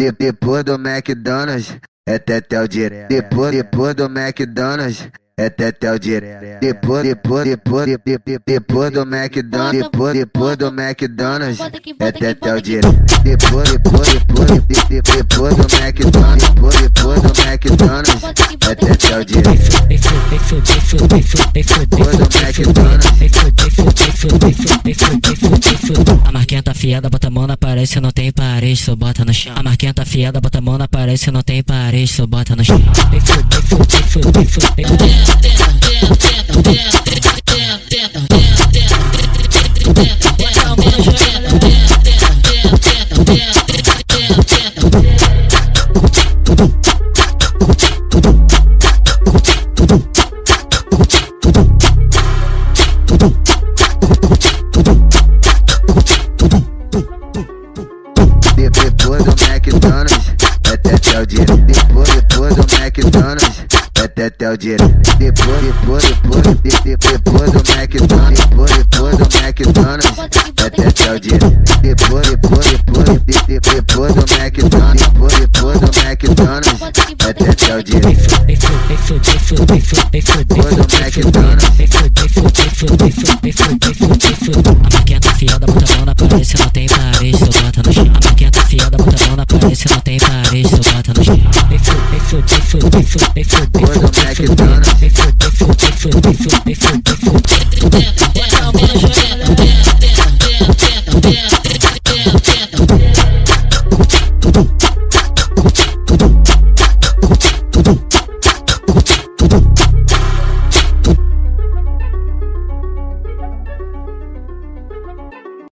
De- Depois do McDonald's, é tetel direto. Depois, depois do McDonald's, é tetel direto. Depois, depois, depois, de- de- de- depois do McDonald's, depois, depois do McDonald's, é tetel direto. Depois, depois, depois, de- de- depois do McDonald's, depois, depois do McDonald's, é tetel direto. Depois do McDonald's. A marquinha tá fiada, bota a mão na parede, se não tem parede, só bota no chão. A marquinha tá fiada, bota a mão na parede, se não tem parede, só bota no chão. De- Depois do McDonald's, é tetel direto. Depois, depois do McDonald's, é tetel direto. Depois, depois, depois, de- de- depois do McDonald's, depois, depois do McDonald's, é tetel direto. Depois, depois, depois, de- de- depois do McDonald's, depois, depois do McDonald's, é tetel direto. Depois do McDonald's. A marquinha tá fiada, bota a mão na parede, se não tem parede, esse não tem nariz, eu bota no chão. O Mac dana.